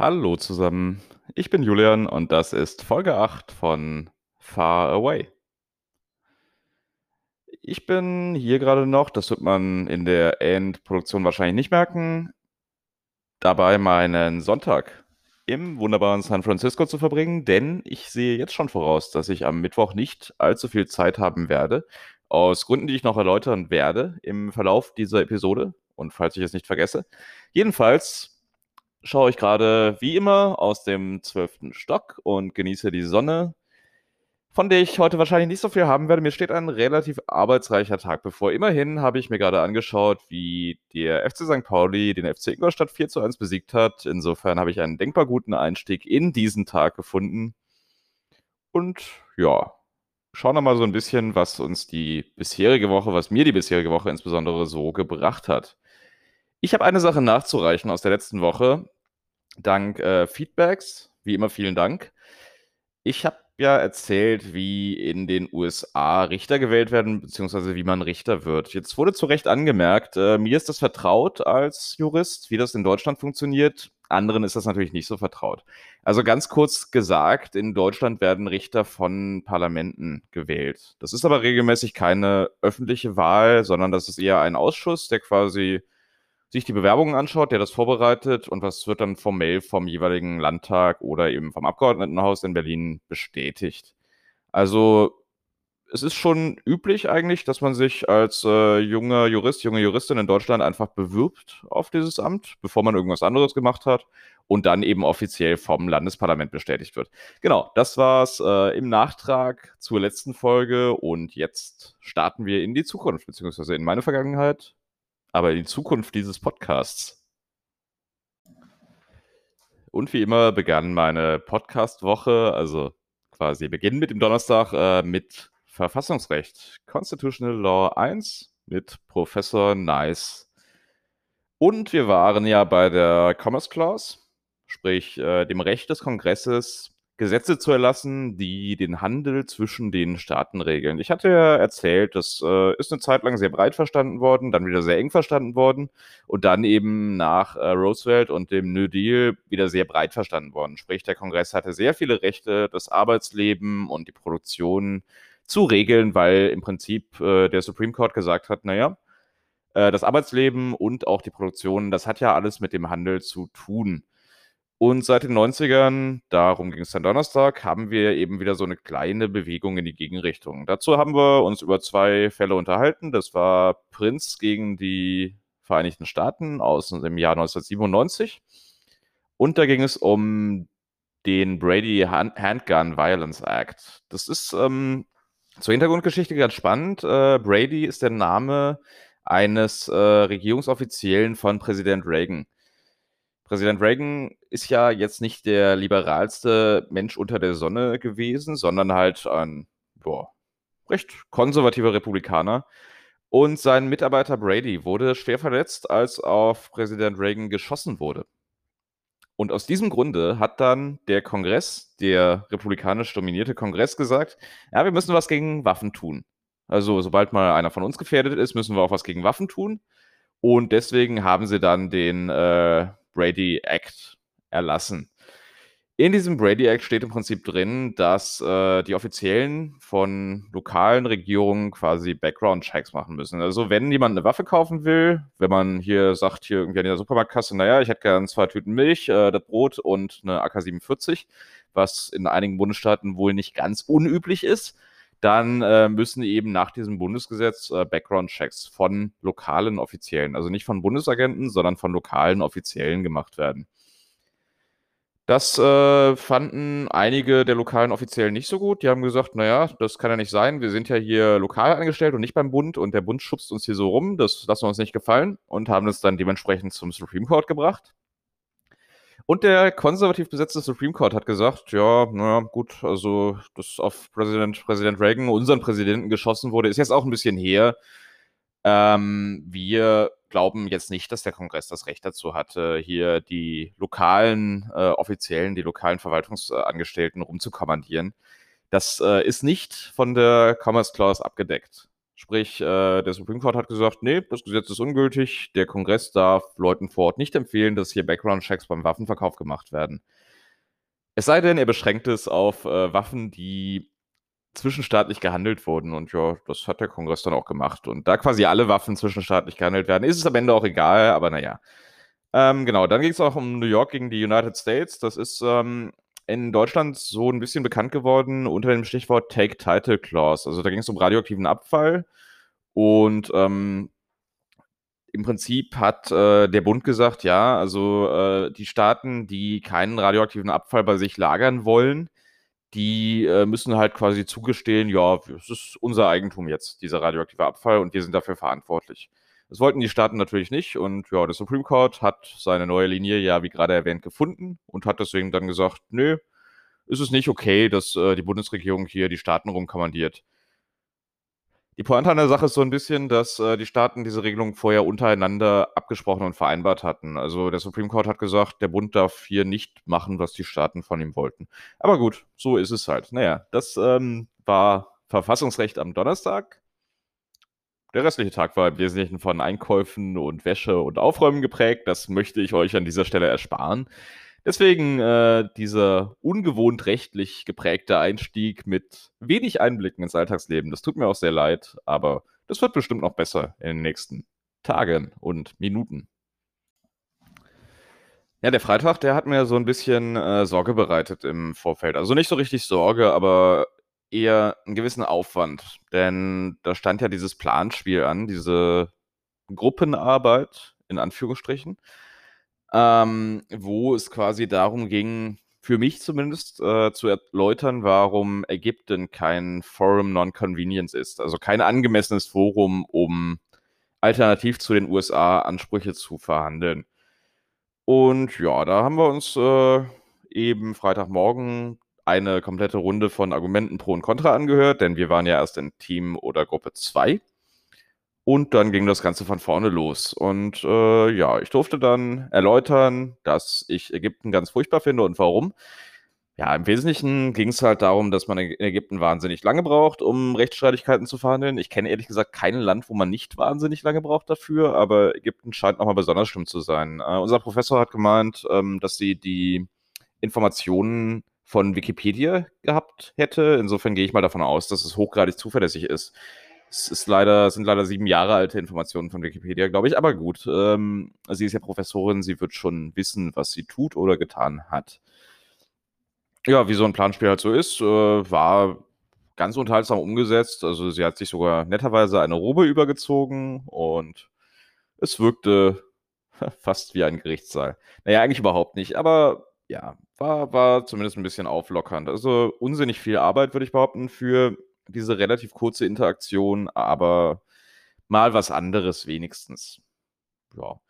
Hallo zusammen, ich bin Julian und das ist Folge 8 von Far Away. Ich bin hier gerade noch, das wird man in der Endproduktion wahrscheinlich nicht merken, dabei meinen Sonntag im wunderbaren San Francisco zu verbringen, denn ich sehe jetzt schon voraus, dass ich am Mittwoch nicht allzu viel Zeit haben werde, aus Gründen, die ich noch erläutern werde im Verlauf dieser Episode und falls ich es nicht vergesse. Jedenfalls schaue ich gerade wie immer aus dem zwölften Stock und genieße die Sonne, von der ich heute wahrscheinlich nicht so viel haben werde. Mir steht ein relativ arbeitsreicher Tag bevor. Immerhin habe ich mir gerade angeschaut, wie der FC St. Pauli den FC Ingolstadt 4 zu 1 besiegt hat. Insofern habe ich einen denkbar guten Einstieg in diesen Tag gefunden. Und ja, schauen wir mal so ein bisschen, was uns die bisherige Woche, was mir die bisherige Woche insbesondere so gebracht hat. Ich habe eine Sache nachzureichen aus der letzten Woche. Dank äh, Feedbacks. Wie immer vielen Dank. Ich habe ja erzählt, wie in den USA Richter gewählt werden, beziehungsweise wie man Richter wird. Jetzt wurde zu Recht angemerkt, äh, mir ist das vertraut als Jurist, wie das in Deutschland funktioniert. Anderen ist das natürlich nicht so vertraut. Also ganz kurz gesagt, in Deutschland werden Richter von Parlamenten gewählt. Das ist aber regelmäßig keine öffentliche Wahl, sondern das ist eher ein Ausschuss, der quasi sich die Bewerbungen anschaut, der das vorbereitet und was wird dann formell vom jeweiligen Landtag oder eben vom Abgeordnetenhaus in Berlin bestätigt. Also es ist schon üblich eigentlich, dass man sich als äh, junger Jurist, junge Juristin in Deutschland einfach bewirbt auf dieses Amt, bevor man irgendwas anderes gemacht hat und dann eben offiziell vom Landesparlament bestätigt wird. Genau, das war's äh, im Nachtrag zur letzten Folge und jetzt starten wir in die Zukunft, beziehungsweise in meine Vergangenheit aber in die Zukunft dieses Podcasts. Und wie immer begann meine Podcast-Woche, also quasi Beginn mit dem Donnerstag, äh, mit Verfassungsrecht, Constitutional Law 1 mit Professor Nice. Und wir waren ja bei der Commerce Clause, sprich äh, dem Recht des Kongresses, Gesetze zu erlassen, die den Handel zwischen den Staaten regeln. Ich hatte ja erzählt, das äh, ist eine Zeit lang sehr breit verstanden worden, dann wieder sehr eng verstanden worden und dann eben nach äh, Roosevelt und dem New Deal wieder sehr breit verstanden worden. Sprich, der Kongress hatte sehr viele Rechte, das Arbeitsleben und die Produktion zu regeln, weil im Prinzip äh, der Supreme Court gesagt hat, naja, äh, das Arbeitsleben und auch die Produktion, das hat ja alles mit dem Handel zu tun. Und seit den 90ern, darum ging es dann Donnerstag, haben wir eben wieder so eine kleine Bewegung in die Gegenrichtung. Dazu haben wir uns über zwei Fälle unterhalten. Das war Prinz gegen die Vereinigten Staaten aus dem Jahr 1997. Und da ging es um den Brady Handgun Violence Act. Das ist ähm, zur Hintergrundgeschichte ganz spannend. Äh, Brady ist der Name eines äh, Regierungsoffiziellen von Präsident Reagan. Präsident Reagan ist ja jetzt nicht der liberalste Mensch unter der Sonne gewesen, sondern halt ein boah, recht konservativer Republikaner. Und sein Mitarbeiter Brady wurde schwer verletzt, als auf Präsident Reagan geschossen wurde. Und aus diesem Grunde hat dann der Kongress, der republikanisch dominierte Kongress, gesagt, ja, wir müssen was gegen Waffen tun. Also sobald mal einer von uns gefährdet ist, müssen wir auch was gegen Waffen tun. Und deswegen haben sie dann den äh, Brady Act erlassen. In diesem Brady Act steht im Prinzip drin, dass äh, die Offiziellen von lokalen Regierungen quasi Background-Checks machen müssen. Also wenn jemand eine Waffe kaufen will, wenn man hier sagt, hier irgendwie an der Supermarktkasse, naja, ich hätte gern zwei Tüten Milch, äh, das Brot und eine AK-47, was in einigen Bundesstaaten wohl nicht ganz unüblich ist, dann äh, müssen eben nach diesem Bundesgesetz äh, Background-Checks von lokalen Offiziellen, also nicht von Bundesagenten, sondern von lokalen Offiziellen gemacht werden. Das äh, fanden einige der lokalen Offiziellen nicht so gut. Die haben gesagt, naja, das kann ja nicht sein. Wir sind ja hier lokal angestellt und nicht beim Bund und der Bund schubst uns hier so rum. Das lassen wir uns nicht gefallen und haben es dann dementsprechend zum Supreme Court gebracht. Und der konservativ besetzte Supreme Court hat gesagt, ja, naja, gut, also, dass auf Präsident, Präsident Reagan, unseren Präsidenten, geschossen wurde, ist jetzt auch ein bisschen her. Ähm, wir glauben jetzt nicht, dass der Kongress das Recht dazu hatte, hier die lokalen äh, Offiziellen, die lokalen Verwaltungsangestellten rumzukommandieren. Das äh, ist nicht von der Commerce Clause abgedeckt. Sprich, äh, der Supreme Court hat gesagt, nee, das Gesetz ist ungültig. Der Kongress darf Leuten vor Ort nicht empfehlen, dass hier Background-Checks beim Waffenverkauf gemacht werden. Es sei denn, er beschränkt es auf Waffen, die zwischenstaatlich gehandelt wurden. Und ja, das hat der Kongress dann auch gemacht. Und da quasi alle Waffen zwischenstaatlich gehandelt werden, ist es am Ende auch egal, aber naja. Ähm, genau, dann ging es auch um New York gegen die United States. Das ist ähm, in Deutschland so ein bisschen bekannt geworden unter dem Stichwort Take Title Clause. Also da ging es um radioaktiven Abfall und ähm, im Prinzip hat äh, der Bund gesagt, ja, also äh, die Staaten, die keinen radioaktiven Abfall bei sich lagern wollen, die äh, müssen halt quasi zugestehen, ja, es ist unser Eigentum jetzt, dieser radioaktive Abfall, und wir sind dafür verantwortlich. Das wollten die Staaten natürlich nicht und ja, der Supreme Court hat seine neue Linie ja, wie gerade erwähnt, gefunden und hat deswegen dann gesagt, nö, ist es nicht okay, dass äh, die Bundesregierung hier die Staaten rumkommandiert. Die Pointe an der Sache ist so ein bisschen, dass äh, die Staaten diese Regelung vorher untereinander abgesprochen und vereinbart hatten. Also der Supreme Court hat gesagt, der Bund darf hier nicht machen, was die Staaten von ihm wollten. Aber gut, so ist es halt. Naja, das ähm, war Verfassungsrecht am Donnerstag. Der restliche Tag war im Wesentlichen von Einkäufen und Wäsche und Aufräumen geprägt. Das möchte ich euch an dieser Stelle ersparen. Deswegen äh, dieser ungewohnt rechtlich geprägte Einstieg mit wenig Einblicken ins Alltagsleben. Das tut mir auch sehr leid, aber das wird bestimmt noch besser in den nächsten Tagen und Minuten. Ja, der Freitag, der hat mir so ein bisschen äh, Sorge bereitet im Vorfeld. Also nicht so richtig Sorge, aber eher einen gewissen Aufwand. Denn da stand ja dieses Planspiel an, diese Gruppenarbeit in Anführungsstrichen, ähm, wo es quasi darum ging, für mich zumindest äh, zu erläutern, warum Ägypten kein Forum Non-Convenience ist. Also kein angemessenes Forum, um alternativ zu den USA Ansprüche zu verhandeln. Und ja, da haben wir uns äh, eben Freitagmorgen eine komplette Runde von Argumenten pro und contra angehört, denn wir waren ja erst in Team oder Gruppe 2. Und dann ging das Ganze von vorne los. Und äh, ja, ich durfte dann erläutern, dass ich Ägypten ganz furchtbar finde und warum. Ja, im Wesentlichen ging es halt darum, dass man in Ägypten wahnsinnig lange braucht, um Rechtsstreitigkeiten zu verhandeln. Ich kenne ehrlich gesagt kein Land, wo man nicht wahnsinnig lange braucht dafür, aber Ägypten scheint nochmal besonders schlimm zu sein. Äh, unser Professor hat gemeint, ähm, dass sie die Informationen von Wikipedia gehabt hätte. Insofern gehe ich mal davon aus, dass es hochgradig zuverlässig ist. Es ist leider, sind leider sieben Jahre alte Informationen von Wikipedia, glaube ich, aber gut. Ähm, sie ist ja Professorin, sie wird schon wissen, was sie tut oder getan hat. Ja, wie so ein Planspiel halt so ist, äh, war ganz unterhaltsam umgesetzt. Also sie hat sich sogar netterweise eine Robe übergezogen und es wirkte fast wie ein Gerichtssaal. Naja, eigentlich überhaupt nicht, aber ja, war, war zumindest ein bisschen auflockernd. Also unsinnig viel Arbeit, würde ich behaupten, für diese relativ kurze Interaktion, aber mal was anderes wenigstens. Ja.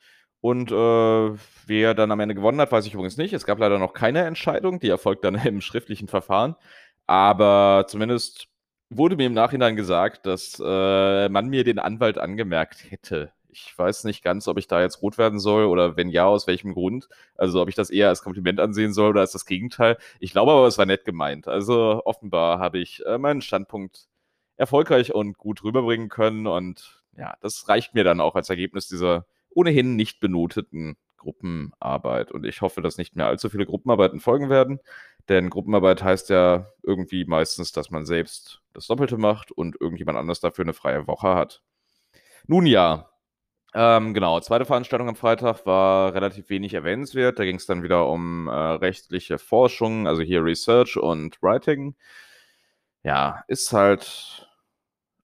Und äh, wer dann am Ende gewonnen hat, weiß ich übrigens nicht. Es gab leider noch keine Entscheidung, die erfolgt dann im schriftlichen Verfahren. Aber zumindest wurde mir im Nachhinein gesagt, dass äh, man mir den Anwalt angemerkt hätte. Ich weiß nicht ganz, ob ich da jetzt rot werden soll oder wenn ja, aus welchem Grund. Also ob ich das eher als Kompliment ansehen soll oder als das Gegenteil. Ich glaube aber, es war nett gemeint. Also offenbar habe ich äh, meinen Standpunkt erfolgreich und gut rüberbringen können. Und ja, das reicht mir dann auch als Ergebnis dieser ohnehin nicht benoteten Gruppenarbeit. Und ich hoffe, dass nicht mehr allzu viele Gruppenarbeiten folgen werden. Denn Gruppenarbeit heißt ja irgendwie meistens, dass man selbst das Doppelte macht und irgendjemand anders dafür eine freie Woche hat. Nun ja, ähm, genau, zweite Veranstaltung am Freitag war relativ wenig erwähnenswert. Da ging es dann wieder um äh, rechtliche Forschung, also hier Research und Writing. Ja, ist halt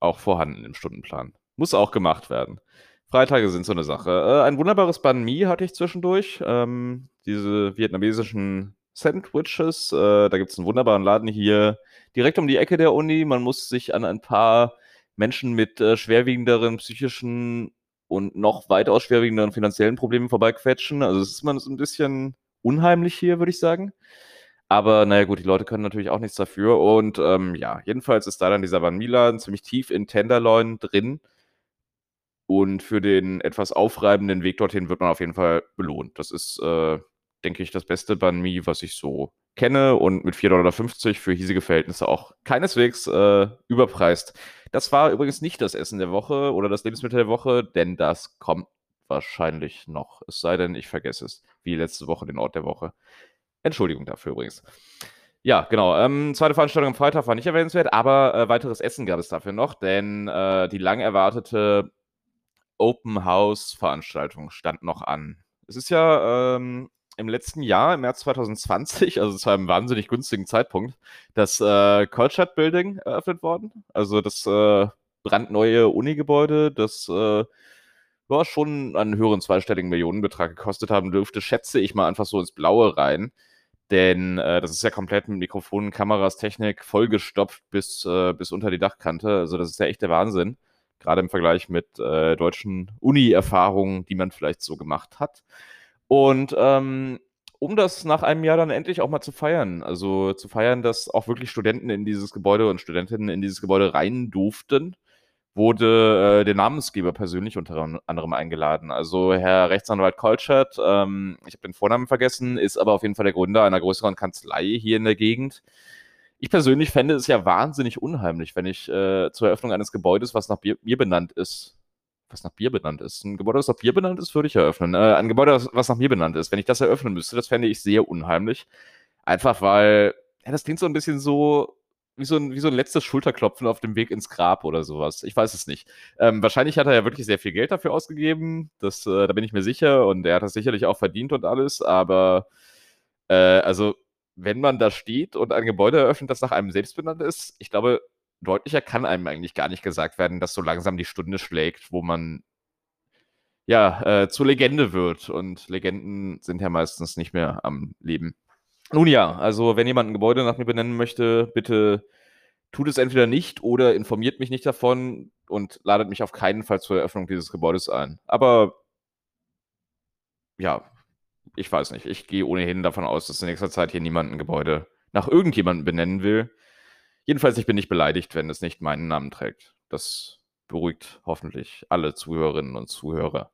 auch vorhanden im Stundenplan. Muss auch gemacht werden. Freitage sind so eine Sache. Äh, ein wunderbares Banh Mi hatte ich zwischendurch. Ähm, diese vietnamesischen Sandwiches. Äh, da gibt es einen wunderbaren Laden hier direkt um die Ecke der Uni. Man muss sich an ein paar Menschen mit äh, schwerwiegenderen psychischen und noch weitaus schwerwiegenderen finanziellen Problemen vorbeiquetschen. Also es ist immer so ein bisschen unheimlich hier, würde ich sagen. Aber naja, gut, die Leute können natürlich auch nichts dafür. Und ähm, ja, jedenfalls ist da dann dieser Van Milan ziemlich tief in Tenderloin drin. Und für den etwas aufreibenden Weg dorthin wird man auf jeden Fall belohnt. Das ist, äh, denke ich, das beste Banh Mi, was ich so kenne und mit 4,50 Dollar für hiesige Verhältnisse auch keineswegs äh, überpreist. Das war übrigens nicht das Essen der Woche oder das Lebensmittel der Woche, denn das kommt wahrscheinlich noch. Es sei denn, ich vergesse es, wie letzte Woche den Ort der Woche. Entschuldigung dafür übrigens. Ja, genau. Ähm, zweite Veranstaltung am Freitag war nicht erwähnenswert, aber äh, weiteres Essen gab es dafür noch, denn äh, die lang erwartete Open House Veranstaltung stand noch an. Es ist ja ähm, im letzten Jahr, im März 2020, also zu einem wahnsinnig günstigen Zeitpunkt, das äh, Kolstadt Building eröffnet worden. Also das äh, brandneue Uni-Gebäude, das äh, ja, schon einen höheren zweistelligen Millionenbetrag gekostet haben dürfte, schätze ich mal einfach so ins Blaue rein. Denn äh, das ist ja komplett mit Mikrofonen, Kameras, Technik vollgestopft bis, äh, bis unter die Dachkante. Also das ist ja echt der Wahnsinn. Gerade im Vergleich mit äh, deutschen Uni-Erfahrungen, die man vielleicht so gemacht hat. Und ähm, um das nach einem Jahr dann endlich auch mal zu feiern, also zu feiern, dass auch wirklich Studenten in dieses Gebäude und Studentinnen in dieses Gebäude rein durften, wurde äh, der Namensgeber persönlich unter anderem eingeladen. Also Herr Rechtsanwalt Kolschert, ähm, ich habe den Vornamen vergessen, ist aber auf jeden Fall der Gründer einer größeren Kanzlei hier in der Gegend. Ich persönlich fände es ja wahnsinnig unheimlich, wenn ich äh, zur Eröffnung eines Gebäudes, was nach Bier, benannt ist, was nach Bier benannt ist, ein Gebäude, das nach Bier benannt ist, würde ich eröffnen. Äh, ein Gebäude, was nach mir benannt ist, wenn ich das eröffnen müsste, das fände ich sehr unheimlich. Einfach weil, ja, das klingt so ein bisschen so, wie so, ein, wie so ein letztes Schulterklopfen auf dem Weg ins Grab oder sowas. Ich weiß es nicht. Ähm, wahrscheinlich hat er ja wirklich sehr viel Geld dafür ausgegeben. Das, äh, da bin ich mir sicher. Und er hat das sicherlich auch verdient und alles. Aber äh, also, wenn man da steht und ein Gebäude eröffnet, das nach einem selbst benannt ist, ich glaube, deutlicher kann einem eigentlich gar nicht gesagt werden, dass so langsam die Stunde schlägt, wo man ja äh, zur Legende wird. Und Legenden sind ja meistens nicht mehr am Leben. Nun ja, also wenn jemand ein Gebäude nach mir benennen möchte, bitte tut es entweder nicht oder informiert mich nicht davon und ladet mich auf keinen Fall zur Eröffnung dieses Gebäudes ein. Aber ja, ich weiß nicht. Ich gehe ohnehin davon aus, dass in nächster Zeit hier niemand ein Gebäude nach irgendjemandem benennen will. Jedenfalls, ich bin nicht beleidigt, wenn es nicht meinen Namen trägt. Das beruhigt hoffentlich alle Zuhörerinnen und Zuhörer.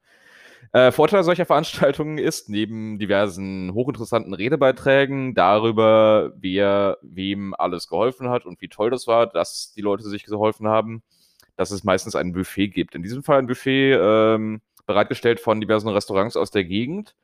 Äh, Vorteil solcher Veranstaltungen ist, neben diversen hochinteressanten Redebeiträgen darüber, wer wem alles geholfen hat und wie toll das war, dass die Leute sich geholfen haben, dass es meistens ein Buffet gibt. In diesem Fall ein Buffet ähm, bereitgestellt von diversen Restaurants aus der Gegend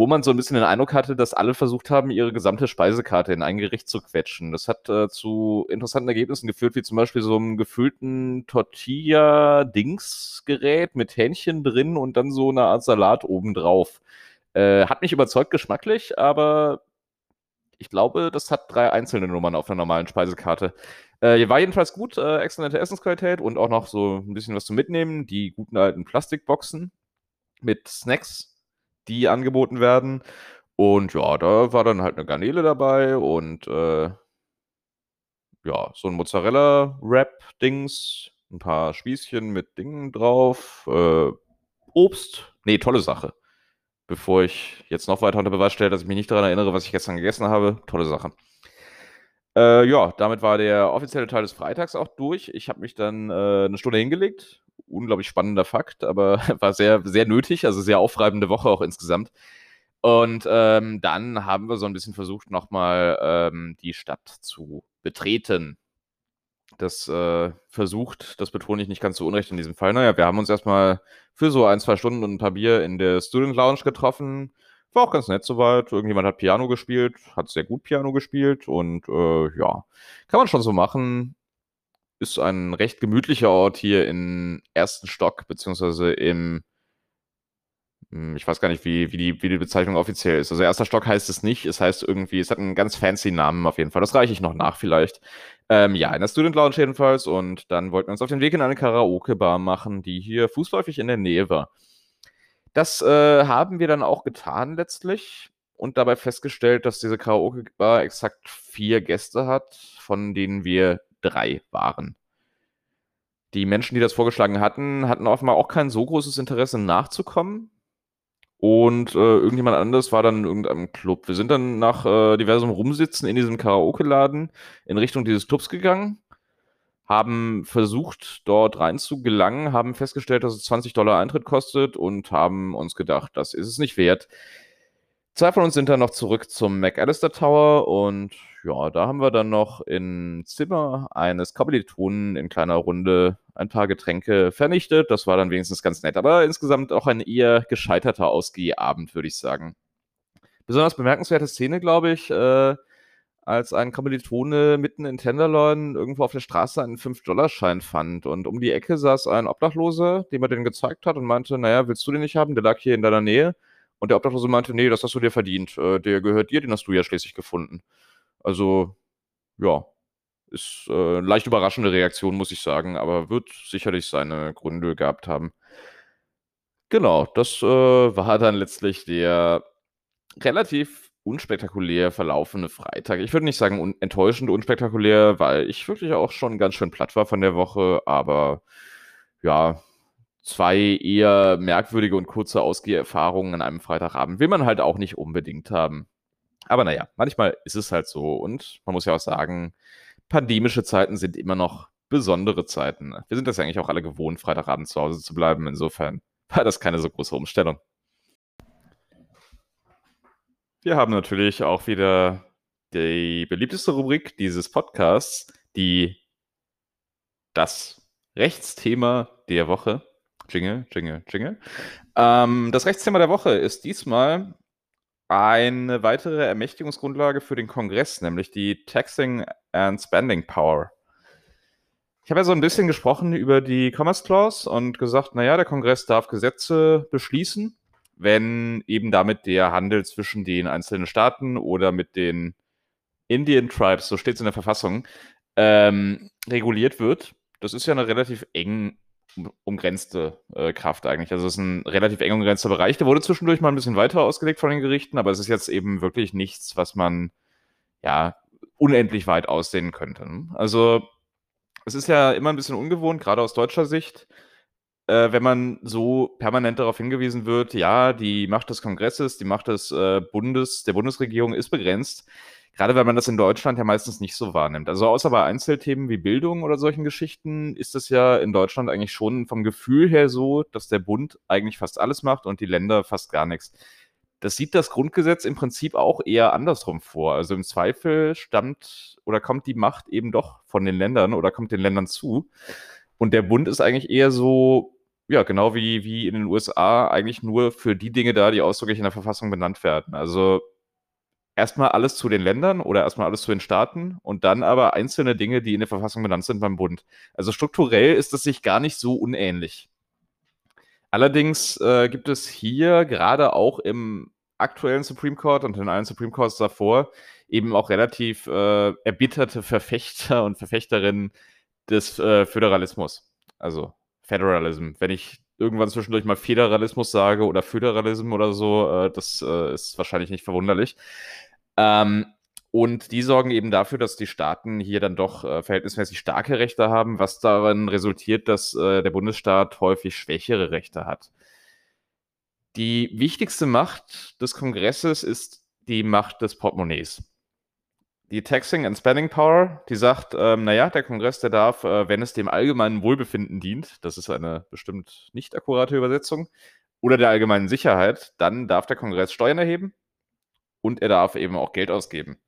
wo man so ein bisschen den Eindruck hatte, dass alle versucht haben, ihre gesamte Speisekarte in ein Gericht zu quetschen. Das hat äh, zu interessanten Ergebnissen geführt, wie zum Beispiel so einem gefüllten Tortilla-Dings-Gerät mit Hähnchen drin und dann so eine Art Salat obendrauf. Äh, hat mich überzeugt geschmacklich, aber ich glaube, das hat drei einzelne Nummern auf einer normalen Speisekarte. Äh, war jedenfalls gut, äh, exzellente Essensqualität und auch noch so ein bisschen was zu mitnehmen. Die guten alten Plastikboxen mit Snacks die angeboten werden. Und ja, da war dann halt eine Garnele dabei und äh, ja, so ein Mozzarella-Wrap-Dings, ein paar Spießchen mit Dingen drauf, äh, Obst. Nee, tolle Sache. Bevor ich jetzt noch weiter unter Beweis stelle, dass ich mich nicht daran erinnere, was ich gestern gegessen habe, tolle Sache. Äh, ja, damit war der offizielle Teil des Freitags auch durch. Ich habe mich dann äh, eine Stunde hingelegt. Unglaublich spannender Fakt, aber war sehr, sehr nötig, also sehr aufreibende Woche auch insgesamt. Und ähm, dann haben wir so ein bisschen versucht, nochmal ähm, die Stadt zu betreten. Das äh, versucht, das betone ich nicht ganz so unrecht in diesem Fall. Naja, wir haben uns erstmal für so ein, zwei Stunden und ein paar Bier in der Student Lounge getroffen war auch ganz nett soweit. Irgendjemand hat Piano gespielt, hat sehr gut Piano gespielt und äh, ja, kann man schon so machen. Ist ein recht gemütlicher Ort hier im ersten Stock, beziehungsweise im, hm, ich weiß gar nicht, wie, wie, die, wie die Bezeichnung offiziell ist. Also erster Stock heißt es nicht, es heißt irgendwie, es hat einen ganz fancy Namen auf jeden Fall. Das reiche ich noch nach vielleicht. Ähm, ja, in der Student Lounge jedenfalls und dann wollten wir uns auf den Weg in eine Karaoke-Bar machen, die hier fußläufig in der Nähe war. Das äh, haben wir dann auch getan letztlich und dabei festgestellt, dass diese Karaoke-Bar exakt vier Gäste hat, von denen wir drei waren. Die Menschen, die das vorgeschlagen hatten, hatten offenbar auch kein so großes Interesse nachzukommen. Und äh, irgendjemand anderes war dann in irgendeinem Club. Wir sind dann nach äh, diversem Rumsitzen in diesem Karaoke-Laden in Richtung dieses Clubs gegangen haben versucht, dort reinzugelangen, haben festgestellt, dass es 20 Dollar Eintritt kostet und haben uns gedacht, das ist es nicht wert. Zwei von uns sind dann noch zurück zum McAllister Tower und ja, da haben wir dann noch im Zimmer eines Kommilitonen in kleiner Runde ein paar Getränke vernichtet. Das war dann wenigstens ganz nett, aber insgesamt auch ein eher gescheiterter Ausgehabend, würde ich sagen. Besonders bemerkenswerte Szene, glaube ich, äh, als ein Kommilitone mitten in Tenderloin irgendwo auf der Straße einen 5-Dollar-Schein fand. Und um die Ecke saß ein Obdachloser, dem er den gezeigt hat und meinte, naja, willst du den nicht haben? Der lag hier in deiner Nähe. Und der Obdachlose meinte, nee, das hast du dir verdient. Äh, der gehört dir, den hast du ja schließlich gefunden. Also, ja, ist äh, leicht überraschende Reaktion, muss ich sagen, aber wird sicherlich seine Gründe gehabt haben. Genau, das äh, war dann letztlich der relativ unspektakulär verlaufene Freitag. Ich würde nicht sagen un enttäuschend unspektakulär, weil ich wirklich auch schon ganz schön platt war von der Woche, aber ja, zwei eher merkwürdige und kurze Ausgeherfahrungen an einem Freitagabend will man halt auch nicht unbedingt haben. Aber naja, manchmal ist es halt so und man muss ja auch sagen, pandemische Zeiten sind immer noch besondere Zeiten. Wir sind das ja eigentlich auch alle gewohnt, Freitagabend zu Hause zu bleiben. Insofern war das keine so große Umstellung. Wir haben natürlich auch wieder die beliebteste Rubrik dieses Podcasts, die das Rechtsthema der Woche. Jingle, Jingle, Jingle. Ähm, das Rechtsthema der Woche ist diesmal eine weitere Ermächtigungsgrundlage für den Kongress, nämlich die Taxing and Spending Power. Ich habe ja so ein bisschen gesprochen über die Commerce Clause und gesagt, naja, der Kongress darf Gesetze beschließen, wenn eben damit der Handel zwischen den einzelnen Staaten oder mit den Indian Tribes, so steht es in der Verfassung, ähm, reguliert wird. Das ist ja eine relativ eng umgrenzte äh, Kraft eigentlich. Also es ist ein relativ eng umgrenzter Bereich. Der wurde zwischendurch mal ein bisschen weiter ausgelegt von den Gerichten, aber es ist jetzt eben wirklich nichts, was man ja unendlich weit aussehen könnte. Also es ist ja immer ein bisschen ungewohnt, gerade aus deutscher Sicht, äh, wenn man so permanent darauf hingewiesen wird, ja, die Macht des Kongresses, die Macht des äh, Bundes, der Bundesregierung ist begrenzt. Gerade weil man das in Deutschland ja meistens nicht so wahrnimmt. Also außer bei Einzelthemen wie Bildung oder solchen Geschichten ist es ja in Deutschland eigentlich schon vom Gefühl her so, dass der Bund eigentlich fast alles macht und die Länder fast gar nichts. Das sieht das Grundgesetz im Prinzip auch eher andersrum vor. Also im Zweifel stammt oder kommt die Macht eben doch von den Ländern oder kommt den Ländern zu. Und der Bund ist eigentlich eher so, ja, genau wie, wie in den USA, eigentlich nur für die Dinge da, die ausdrücklich in der Verfassung benannt werden. Also erstmal alles zu den Ländern oder erstmal alles zu den Staaten und dann aber einzelne Dinge, die in der Verfassung benannt sind beim Bund. Also strukturell ist das sich gar nicht so unähnlich. Allerdings äh, gibt es hier gerade auch im aktuellen Supreme Court und in allen Supreme Courts davor eben auch relativ äh, erbitterte Verfechter und Verfechterinnen des äh, Föderalismus. Also Federalism. Wenn ich irgendwann zwischendurch mal Föderalismus sage oder Föderalism oder so, äh, das äh, ist wahrscheinlich nicht verwunderlich. Ähm, und die sorgen eben dafür, dass die Staaten hier dann doch äh, verhältnismäßig starke Rechte haben, was darin resultiert, dass äh, der Bundesstaat häufig schwächere Rechte hat. Die wichtigste Macht des Kongresses ist die Macht des Portemonnaies. Die Taxing and Spending Power, die sagt, ähm, naja, der Kongress, der darf, äh, wenn es dem allgemeinen Wohlbefinden dient, das ist eine bestimmt nicht akkurate Übersetzung, oder der allgemeinen Sicherheit, dann darf der Kongress Steuern erheben und er darf eben auch Geld ausgeben.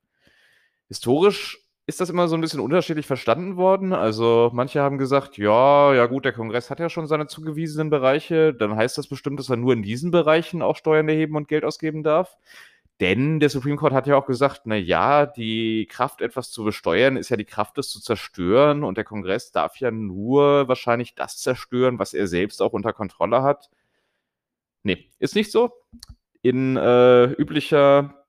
Historisch ist das immer so ein bisschen unterschiedlich verstanden worden. Also manche haben gesagt, ja, ja gut, der Kongress hat ja schon seine zugewiesenen Bereiche, dann heißt das bestimmt, dass er nur in diesen Bereichen auch Steuern erheben und Geld ausgeben darf. Denn der Supreme Court hat ja auch gesagt, na ja, die Kraft, etwas zu besteuern, ist ja die Kraft, es zu zerstören. Und der Kongress darf ja nur wahrscheinlich das zerstören, was er selbst auch unter Kontrolle hat. Nee, ist nicht so. In äh, üblicher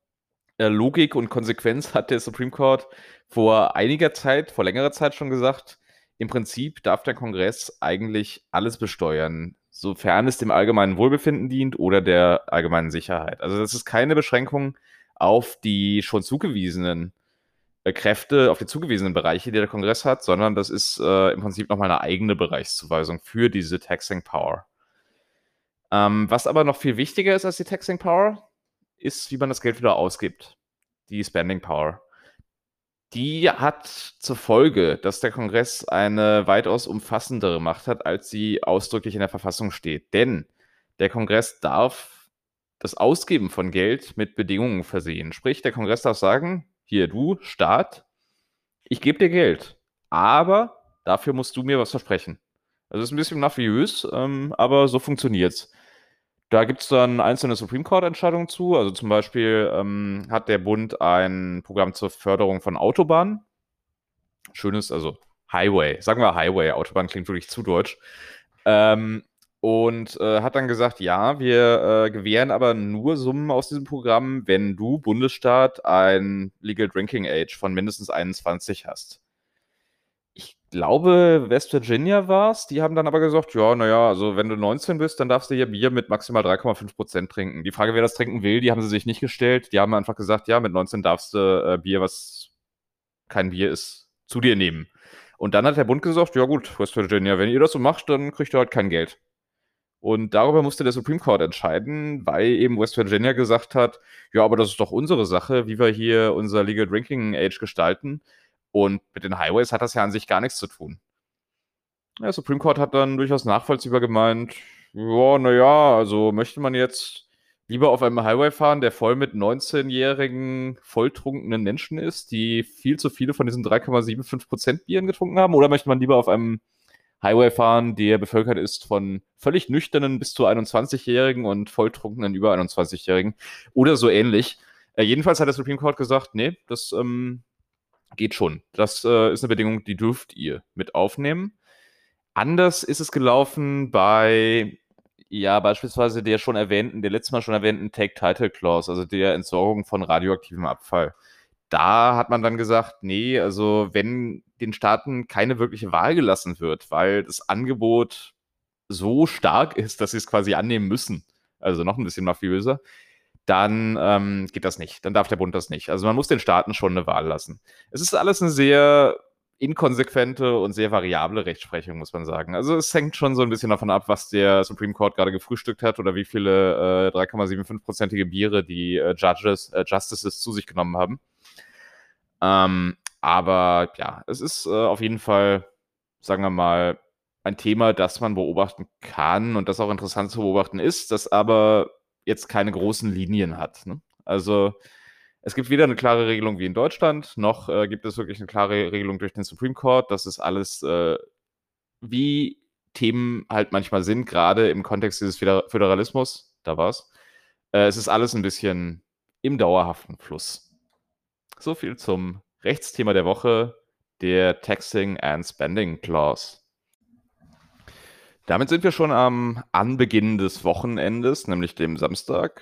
Logik und Konsequenz hat der Supreme Court vor einiger Zeit, vor längerer Zeit schon gesagt, im Prinzip darf der Kongress eigentlich alles besteuern, sofern es dem allgemeinen Wohlbefinden dient oder der allgemeinen Sicherheit. Also das ist keine Beschränkung auf die schon zugewiesenen äh, Kräfte, auf die zugewiesenen Bereiche, die der Kongress hat, sondern das ist äh, im Prinzip nochmal eine eigene Bereichszuweisung für diese Taxing Power. Ähm, was aber noch viel wichtiger ist als die Taxing Power, ist, wie man das Geld wieder ausgibt. Die Spending Power. Die hat zur Folge, dass der Kongress eine weitaus umfassendere Macht hat, als sie ausdrücklich in der Verfassung steht. Denn der Kongress darf das Ausgeben von Geld mit Bedingungen versehen. Sprich, der Kongress darf sagen, hier du, Staat, ich gebe dir Geld, aber dafür musst du mir was versprechen. Also ist ein bisschen mafiös, ähm, aber so funktioniert's. Da gibt es dann einzelne Supreme Court-Entscheidungen zu. Also zum Beispiel ähm, hat der Bund ein Programm zur Förderung von Autobahnen. Schönes, also Highway. Sagen wir Highway. Autobahn klingt wirklich zu deutsch. Ähm, und äh, hat dann gesagt, ja, wir äh, gewähren aber nur Summen aus diesem Programm, wenn du Bundesstaat ein Legal Drinking Age von mindestens 21 hast. Ich glaube, West Virginia war es. Die haben dann aber gesagt, ja, naja, also wenn du 19 bist, dann darfst du hier Bier mit maximal 3,5 Prozent trinken. Die Frage, wer das trinken will, die haben sie sich nicht gestellt. Die haben einfach gesagt, ja, mit 19 darfst du äh, Bier, was kein Bier ist, zu dir nehmen. Und dann hat der Bund gesagt, ja gut, West Virginia, wenn ihr das so macht, dann kriegt ihr halt kein Geld. Und darüber musste der Supreme Court entscheiden, weil eben West Virginia gesagt hat, ja, aber das ist doch unsere Sache, wie wir hier unser Legal Drinking Age gestalten. Und mit den Highways hat das ja an sich gar nichts zu tun. Der Supreme Court hat dann durchaus nachvollziehbar gemeint, ja, naja, also möchte man jetzt lieber auf einem Highway fahren, der voll mit 19-jährigen, volltrunkenen Menschen ist, die viel zu viele von diesen 3,75% Bieren getrunken haben, oder möchte man lieber auf einem Highway fahren, der bevölkert ist von völlig nüchternen bis zu 21-Jährigen und volltrunkenen über 21-Jährigen oder so ähnlich. Äh, jedenfalls hat der Supreme Court gesagt, nee, das ähm, geht schon. Das äh, ist eine Bedingung, die dürft ihr mit aufnehmen. Anders ist es gelaufen bei, ja, beispielsweise der schon erwähnten, der letztes Mal schon erwähnten Take-Title-Clause, also der Entsorgung von radioaktivem Abfall da hat man dann gesagt, nee, also wenn den Staaten keine wirkliche Wahl gelassen wird, weil das Angebot so stark ist, dass sie es quasi annehmen müssen, also noch ein bisschen mafiöser, dann ähm, geht das nicht. Dann darf der Bund das nicht. Also man muss den Staaten schon eine Wahl lassen. Es ist alles eine sehr inkonsequente und sehr variable Rechtsprechung, muss man sagen. Also es hängt schon so ein bisschen davon ab, was der Supreme Court gerade gefrühstückt hat oder wie viele äh, 3,75-prozentige Biere die äh, Judges, äh, Justices zu sich genommen haben. Ähm, aber ja, es ist äh, auf jeden Fall, sagen wir mal, ein Thema, das man beobachten kann und das auch interessant zu beobachten ist, das aber jetzt keine großen Linien hat. Ne? Also es gibt weder eine klare Regelung wie in Deutschland, noch äh, gibt es wirklich eine klare Regelung durch den Supreme Court. Das ist alles, äh, wie Themen halt manchmal sind, gerade im Kontext dieses Föderalismus. Da war's. Äh, es ist alles ein bisschen im dauerhaften Fluss. So viel zum Rechtsthema der Woche, der Taxing and Spending Clause. Damit sind wir schon am Anbeginn des Wochenendes, nämlich dem Samstag.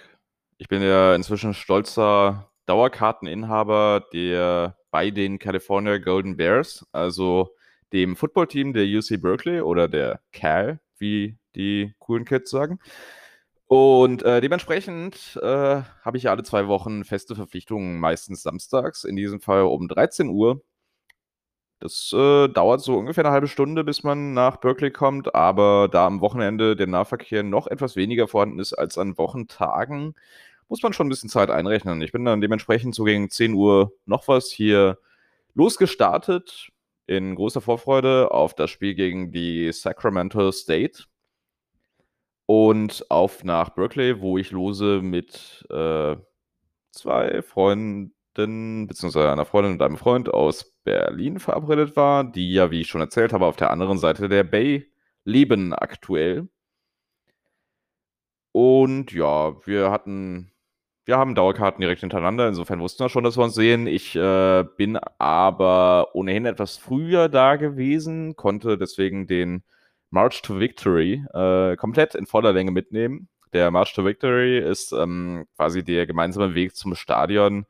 Ich bin ja inzwischen stolzer Dauerkarteninhaber der bei den California Golden Bears, also dem Footballteam der UC Berkeley oder der Cal, wie die coolen Kids sagen. Und äh, dementsprechend äh, habe ich ja alle zwei Wochen feste Verpflichtungen, meistens samstags, in diesem Fall um 13 Uhr. Das äh, dauert so ungefähr eine halbe Stunde, bis man nach Berkeley kommt, aber da am Wochenende der Nahverkehr noch etwas weniger vorhanden ist als an Wochentagen, muss man schon ein bisschen Zeit einrechnen. Ich bin dann dementsprechend so gegen 10 Uhr noch was hier losgestartet, in großer Vorfreude auf das Spiel gegen die Sacramento State und auf nach Berkeley, wo ich lose mit äh, zwei Freunden, beziehungsweise einer Freundin und einem Freund aus Berlin verabredet war, die ja, wie ich schon erzählt habe, auf der anderen Seite der Bay leben aktuell. Und ja, wir hatten, wir haben Dauerkarten direkt hintereinander, insofern wussten wir schon, dass wir uns sehen. Ich äh, bin aber ohnehin etwas früher da gewesen, konnte deswegen den March to Victory äh, komplett in voller Länge mitnehmen. Der March to Victory ist ähm, quasi der gemeinsame Weg zum Stadion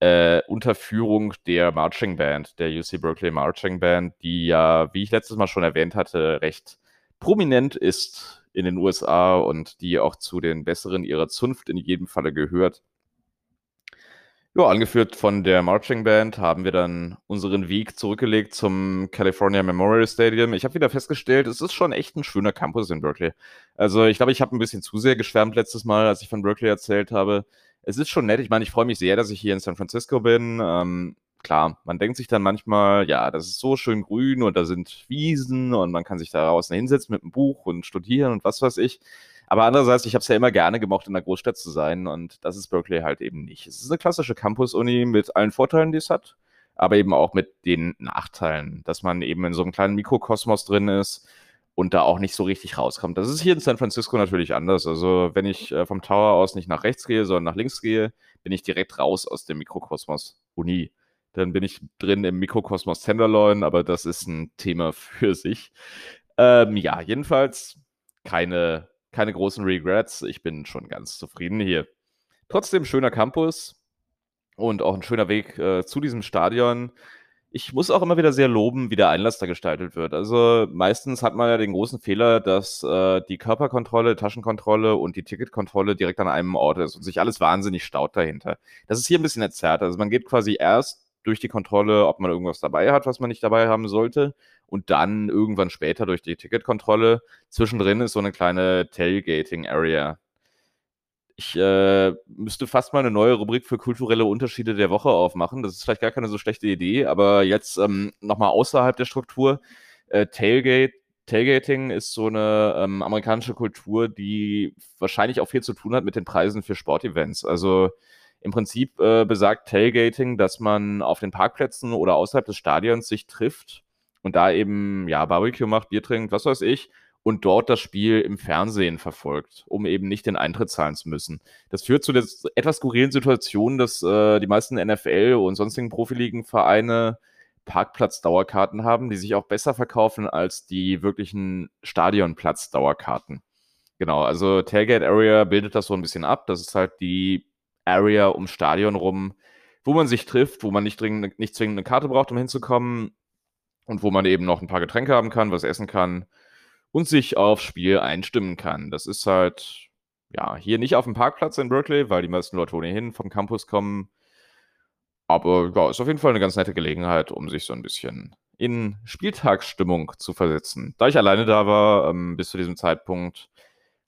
äh, unter Führung der Marching Band, der UC Berkeley Marching Band, die ja, wie ich letztes Mal schon erwähnt hatte, recht prominent ist in den USA und die auch zu den besseren ihrer Zunft in jedem Falle gehört. Ja, angeführt von der Marching Band haben wir dann unseren Weg zurückgelegt zum California Memorial Stadium. Ich habe wieder festgestellt, es ist schon echt ein schöner Campus in Berkeley. Also ich glaube, ich habe ein bisschen zu sehr geschwärmt letztes Mal, als ich von Berkeley erzählt habe. Es ist schon nett. Ich meine, ich freue mich sehr, dass ich hier in San Francisco bin. Ähm, klar, man denkt sich dann manchmal, ja, das ist so schön grün und da sind Wiesen und man kann sich da draußen hinsetzen mit einem Buch und studieren und was weiß ich. Aber andererseits, ich habe es ja immer gerne gemocht, in einer Großstadt zu sein und das ist Berkeley halt eben nicht. Es ist eine klassische Campus-Uni mit allen Vorteilen, die es hat, aber eben auch mit den Nachteilen, dass man eben in so einem kleinen Mikrokosmos drin ist und da auch nicht so richtig rauskommt. Das ist hier in San Francisco natürlich anders. Also wenn ich äh, vom Tower aus nicht nach rechts gehe, sondern nach links gehe, bin ich direkt raus aus dem Mikrokosmos Uni. Dann bin ich drin im Mikrokosmos Tenderloin, aber das ist ein Thema für sich. Ähm, ja, jedenfalls keine, keine großen Regrets. Ich bin schon ganz zufrieden hier. Trotzdem schöner Campus und auch ein schöner Weg äh, zu diesem Stadion ich muss auch immer wieder sehr loben, wie der Einlass da gestaltet wird. Also meistens hat man ja den großen Fehler, dass äh, die Körperkontrolle, Taschenkontrolle und die Ticketkontrolle direkt an einem Ort ist und sich alles wahnsinnig staut dahinter. Das ist hier ein bisschen erzerrt. Also man geht quasi erst durch die Kontrolle, ob man irgendwas dabei hat, was man nicht dabei haben sollte, und dann irgendwann später durch die Ticketkontrolle. Zwischendrin ist so eine kleine Tailgating-Area. Ich äh, müsste fast mal eine neue Rubrik für kulturelle Unterschiede der Woche aufmachen. Das ist vielleicht gar keine so schlechte Idee, aber jetzt ähm, nochmal außerhalb der Struktur. Äh, Tailgate, Tailgating ist so eine ähm, amerikanische Kultur, die wahrscheinlich auch viel zu tun hat mit den Preisen für Sportevents. Also im Prinzip äh, besagt Tailgating, dass man auf den Parkplätzen oder außerhalb des Stadions sich trifft und da eben ja Barbecue macht, Bier trinkt, was weiß ich und dort das Spiel im Fernsehen verfolgt, um eben nicht den Eintritt zahlen zu müssen. Das führt zu der etwas skurrilen Situation, dass äh, die meisten NFL und sonstigen Profiligenvereine Parkplatz-Dauerkarten haben, die sich auch besser verkaufen als die wirklichen Stadionplatz-Dauerkarten. Genau, also Tailgate Area bildet das so ein bisschen ab. Das ist halt die Area ums Stadion rum, wo man sich trifft, wo man nicht, dringend, nicht zwingend eine Karte braucht, um hinzukommen und wo man eben noch ein paar Getränke haben kann, was essen kann und sich aufs Spiel einstimmen kann. Das ist halt, ja, hier nicht auf dem Parkplatz in Berkeley, weil die meisten Leute ohnehin vom Campus kommen. Aber ja, ist auf jeden Fall eine ganz nette Gelegenheit, um sich so ein bisschen in Spieltagsstimmung zu versetzen. Da ich alleine da war, ähm, bis zu diesem Zeitpunkt,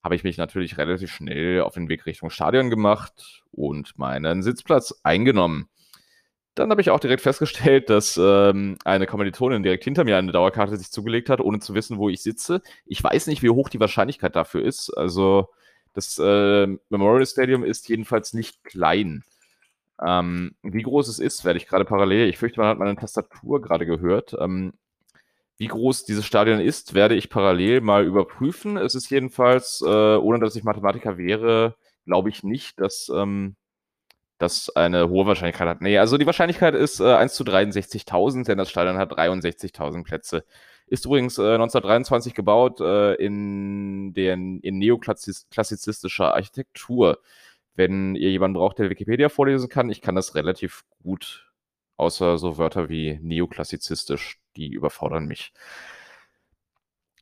habe ich mich natürlich relativ schnell auf den Weg Richtung Stadion gemacht und meinen Sitzplatz eingenommen. Dann habe ich auch direkt festgestellt, dass ähm, eine Kommilitonin direkt hinter mir eine Dauerkarte sich zugelegt hat, ohne zu wissen, wo ich sitze. Ich weiß nicht, wie hoch die Wahrscheinlichkeit dafür ist. Also das äh, Memorial Stadium ist jedenfalls nicht klein. Ähm, wie groß es ist, werde ich gerade parallel. Ich fürchte, man hat meine Tastatur gerade gehört. Ähm, wie groß dieses Stadion ist, werde ich parallel mal überprüfen. Es ist jedenfalls, äh, ohne dass ich Mathematiker wäre, glaube ich nicht, dass ähm, das eine hohe Wahrscheinlichkeit hat. Nee, also die Wahrscheinlichkeit ist äh, 1 zu 63.000, denn das Stadion hat 63.000 Plätze. Ist übrigens äh, 1923 gebaut äh, in, den, in neoklassizistischer Architektur. Wenn ihr jemanden braucht, der Wikipedia vorlesen kann, ich kann das relativ gut, außer so Wörter wie neoklassizistisch, die überfordern mich.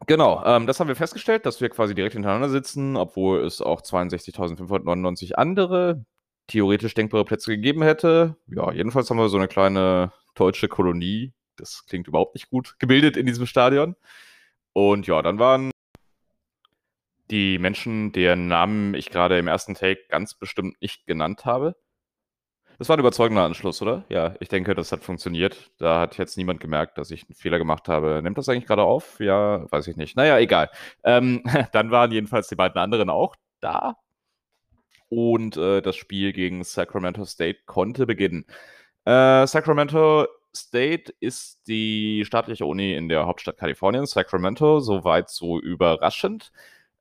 Genau, ähm, das haben wir festgestellt, dass wir quasi direkt hintereinander sitzen, obwohl es auch 62.599 andere theoretisch denkbare Plätze gegeben hätte. Ja, jedenfalls haben wir so eine kleine deutsche Kolonie, das klingt überhaupt nicht gut, gebildet in diesem Stadion. Und ja, dann waren die Menschen, deren Namen ich gerade im ersten Take ganz bestimmt nicht genannt habe. Das war ein überzeugender Anschluss, oder? Ja, ich denke, das hat funktioniert. Da hat jetzt niemand gemerkt, dass ich einen Fehler gemacht habe. Nimmt das eigentlich gerade auf? Ja, weiß ich nicht. Naja, egal. Ähm, dann waren jedenfalls die beiden anderen auch da und äh, das Spiel gegen Sacramento State konnte beginnen. Äh, Sacramento State ist die staatliche Uni in der Hauptstadt Kaliforniens, Sacramento, soweit so überraschend.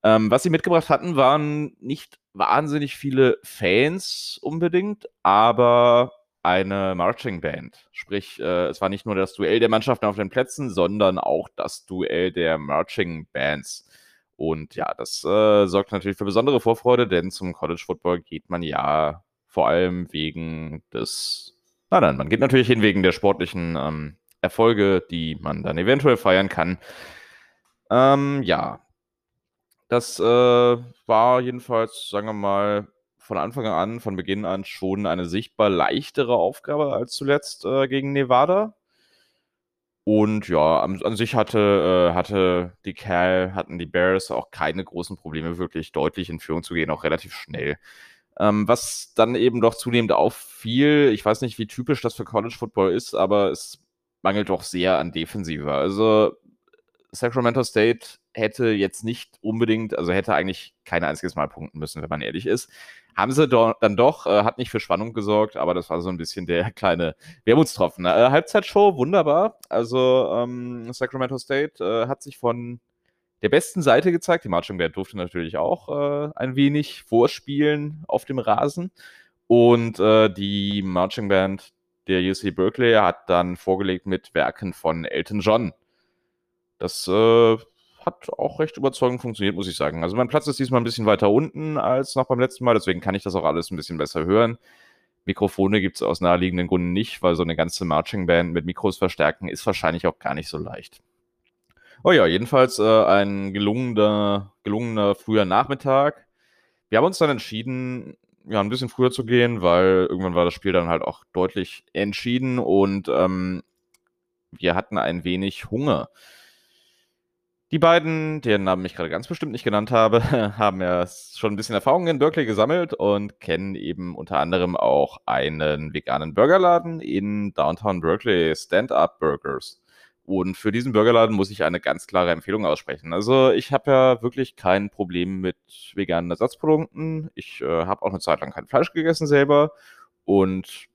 Ähm, was sie mitgebracht hatten, waren nicht wahnsinnig viele Fans unbedingt, aber eine Marching Band. Sprich, äh, es war nicht nur das Duell der Mannschaften auf den Plätzen, sondern auch das Duell der Marching Bands. Und ja, das äh, sorgt natürlich für besondere Vorfreude, denn zum College Football geht man ja vor allem wegen des. Nein, nein, man geht natürlich hin wegen der sportlichen ähm, Erfolge, die man dann eventuell feiern kann. Ähm, ja, das äh, war jedenfalls, sagen wir mal, von Anfang an, von Beginn an schon eine sichtbar leichtere Aufgabe als zuletzt äh, gegen Nevada. Und ja, an, an sich hatte, äh, hatte die Cal, hatten die Bears auch keine großen Probleme, wirklich deutlich in Führung zu gehen, auch relativ schnell. Ähm, was dann eben doch zunehmend auffiel, ich weiß nicht, wie typisch das für College Football ist, aber es mangelt doch sehr an Defensive. Also Sacramento State hätte jetzt nicht unbedingt, also hätte eigentlich kein einziges Mal punkten müssen, wenn man ehrlich ist. Haben sie do dann doch, äh, hat nicht für Spannung gesorgt, aber das war so ein bisschen der kleine Wermutstropfen. Äh, Halbzeitshow, wunderbar. Also ähm, Sacramento State äh, hat sich von der besten Seite gezeigt. Die Marching Band durfte natürlich auch äh, ein wenig vorspielen auf dem Rasen. Und äh, die Marching Band der UC Berkeley hat dann vorgelegt mit Werken von Elton John. Das äh, hat auch recht überzeugend funktioniert, muss ich sagen. Also mein Platz ist diesmal ein bisschen weiter unten als noch beim letzten Mal, deswegen kann ich das auch alles ein bisschen besser hören. Mikrofone gibt es aus naheliegenden Gründen nicht, weil so eine ganze Marching Band mit Mikros verstärken ist wahrscheinlich auch gar nicht so leicht. Oh ja, jedenfalls äh, ein gelungener, gelungener früher Nachmittag. Wir haben uns dann entschieden, ja, ein bisschen früher zu gehen, weil irgendwann war das Spiel dann halt auch deutlich entschieden und ähm, wir hatten ein wenig Hunger. Die beiden, deren Namen ich gerade ganz bestimmt nicht genannt habe, haben ja schon ein bisschen Erfahrung in Berkeley gesammelt und kennen eben unter anderem auch einen veganen Burgerladen in Downtown Berkeley, Stand-Up Burgers. Und für diesen Burgerladen muss ich eine ganz klare Empfehlung aussprechen. Also ich habe ja wirklich kein Problem mit veganen Ersatzprodukten. Ich äh, habe auch eine Zeit lang kein Fleisch gegessen selber. Und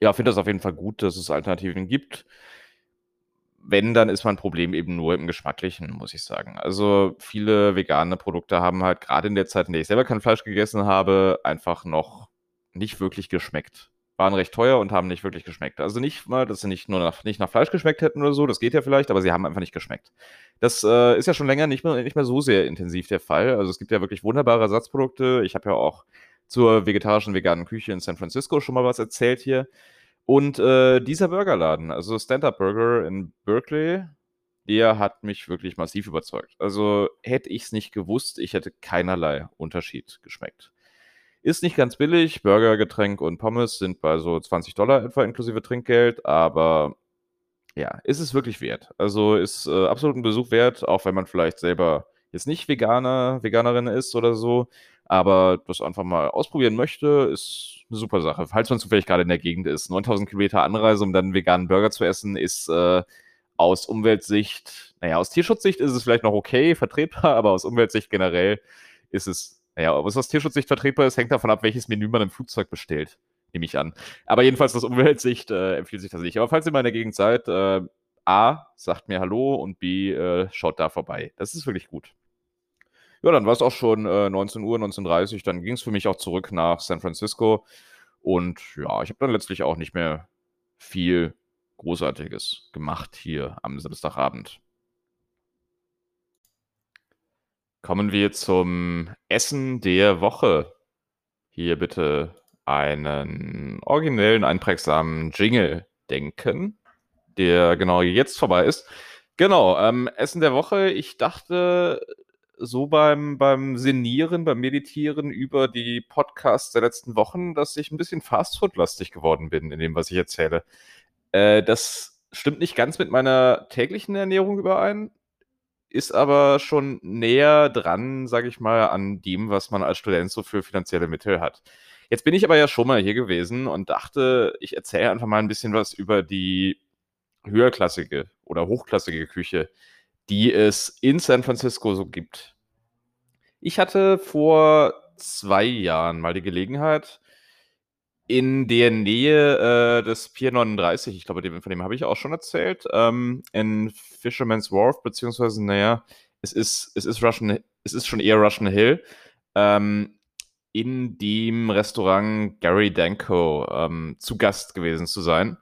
ja, finde das auf jeden Fall gut, dass es Alternativen gibt. Wenn, dann ist mein Problem eben nur im Geschmacklichen, muss ich sagen. Also viele vegane Produkte haben halt gerade in der Zeit, in der ich selber kein Fleisch gegessen habe, einfach noch nicht wirklich geschmeckt waren recht teuer und haben nicht wirklich geschmeckt. Also nicht mal, dass sie nicht nur nach, nicht nach Fleisch geschmeckt hätten oder so, das geht ja vielleicht, aber sie haben einfach nicht geschmeckt. Das äh, ist ja schon länger nicht mehr, nicht mehr so sehr intensiv der Fall. Also es gibt ja wirklich wunderbare Ersatzprodukte. Ich habe ja auch zur vegetarischen veganen Küche in San Francisco schon mal was erzählt hier. Und äh, dieser Burgerladen, also Stand-Up Burger in Berkeley, der hat mich wirklich massiv überzeugt. Also hätte ich es nicht gewusst, ich hätte keinerlei Unterschied geschmeckt. Ist nicht ganz billig. Burger, Getränk und Pommes sind bei so 20 Dollar etwa inklusive Trinkgeld, aber ja, ist es wirklich wert. Also ist äh, absolut ein Besuch wert, auch wenn man vielleicht selber jetzt nicht Veganer, Veganerin ist oder so, aber das einfach mal ausprobieren möchte, ist eine super Sache. Falls man zufällig gerade in der Gegend ist. 9000 Kilometer Anreise, um dann einen veganen Burger zu essen, ist äh, aus Umweltsicht, naja, aus Tierschutzsicht ist es vielleicht noch okay, vertretbar, aber aus Umweltsicht generell ist es naja, es aus Tierschutzsicht vertretbar ist, hängt davon ab, welches Menü man im Flugzeug bestellt. Nehme ich an. Aber jedenfalls aus Umweltsicht äh, empfiehlt sich das nicht. Aber falls ihr mal in der Gegend seid, äh, A, sagt mir Hallo und B, äh, schaut da vorbei. Das ist wirklich gut. Ja, dann war es auch schon äh, 19 Uhr, 19.30 Uhr. Dann ging es für mich auch zurück nach San Francisco. Und ja, ich habe dann letztlich auch nicht mehr viel Großartiges gemacht hier am Samstagabend. Kommen wir zum Essen der Woche. Hier bitte einen originellen, einprägsamen Jingle denken, der genau jetzt vorbei ist. Genau, ähm, Essen der Woche. Ich dachte so beim, beim Senieren, beim Meditieren über die Podcasts der letzten Wochen, dass ich ein bisschen Fastfood-lastig geworden bin in dem, was ich erzähle. Äh, das stimmt nicht ganz mit meiner täglichen Ernährung überein ist aber schon näher dran, sage ich mal, an dem, was man als Student so für finanzielle Mittel hat. Jetzt bin ich aber ja schon mal hier gewesen und dachte, ich erzähle einfach mal ein bisschen was über die höherklassige oder hochklassige Küche, die es in San Francisco so gibt. Ich hatte vor zwei Jahren mal die Gelegenheit, in der Nähe äh, des Pier 39, ich glaube, von dem habe ich auch schon erzählt, ähm, in Fisherman's Wharf, beziehungsweise, naja, es ist, es ist Russian, es ist schon eher Russian Hill, ähm, in dem Restaurant Gary Danko ähm, zu Gast gewesen zu sein.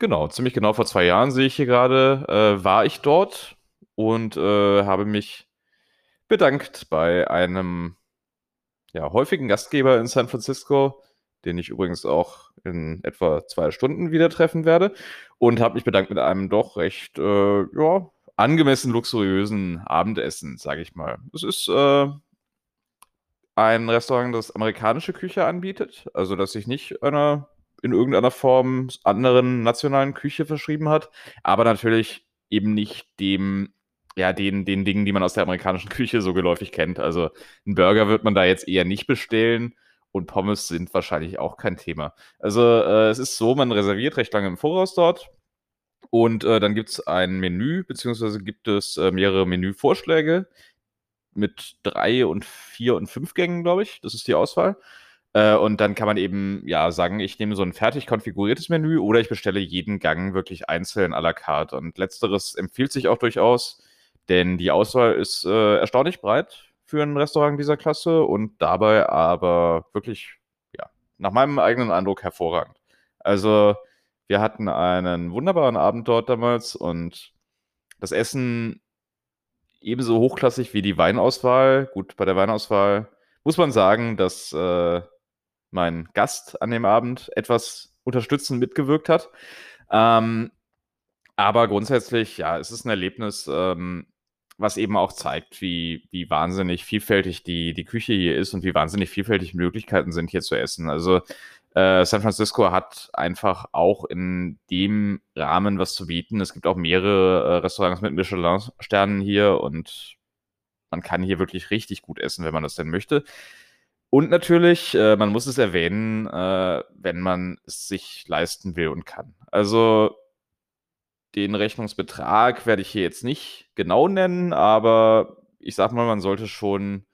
Genau, ziemlich genau vor zwei Jahren sehe ich hier gerade, äh, war ich dort und äh, habe mich bedankt bei einem ja, häufigen Gastgeber in San Francisco, den ich übrigens auch in etwa zwei Stunden wieder treffen werde. Und habe mich bedankt mit einem doch recht äh, ja, angemessen luxuriösen Abendessen, sage ich mal. Es ist äh, ein Restaurant, das amerikanische Küche anbietet, also das sich nicht einer in irgendeiner Form anderen nationalen Küche verschrieben hat, aber natürlich eben nicht dem ja, den, den Dingen, die man aus der amerikanischen Küche so geläufig kennt. Also einen Burger wird man da jetzt eher nicht bestellen und Pommes sind wahrscheinlich auch kein Thema. Also äh, es ist so, man reserviert recht lange im Voraus dort Und äh, dann gibt es ein Menü, beziehungsweise gibt es äh, mehrere Menüvorschläge mit drei und vier und fünf Gängen, glaube ich. Das ist die Auswahl. Äh, und dann kann man eben ja sagen, ich nehme so ein fertig konfiguriertes Menü oder ich bestelle jeden Gang wirklich einzeln à la carte. Und letzteres empfiehlt sich auch durchaus, denn die Auswahl ist äh, erstaunlich breit für ein Restaurant dieser Klasse und dabei aber wirklich, ja, nach meinem eigenen Eindruck hervorragend. Also, wir hatten einen wunderbaren Abend dort damals und das Essen ebenso hochklassig wie die Weinauswahl. Gut, bei der Weinauswahl muss man sagen, dass äh, mein Gast an dem Abend etwas unterstützend mitgewirkt hat. Ähm, aber grundsätzlich, ja, es ist ein Erlebnis, ähm, was eben auch zeigt, wie, wie wahnsinnig vielfältig die, die Küche hier ist und wie wahnsinnig vielfältig Möglichkeiten sind, hier zu essen. Also äh, San Francisco hat einfach auch in dem Rahmen was zu bieten. Es gibt auch mehrere äh, Restaurants mit Michelin-Sternen hier und man kann hier wirklich richtig gut essen, wenn man das denn möchte. Und natürlich, äh, man muss es erwähnen, äh, wenn man es sich leisten will und kann. Also den Rechnungsbetrag werde ich hier jetzt nicht genau nennen, aber ich sag mal, man sollte schon,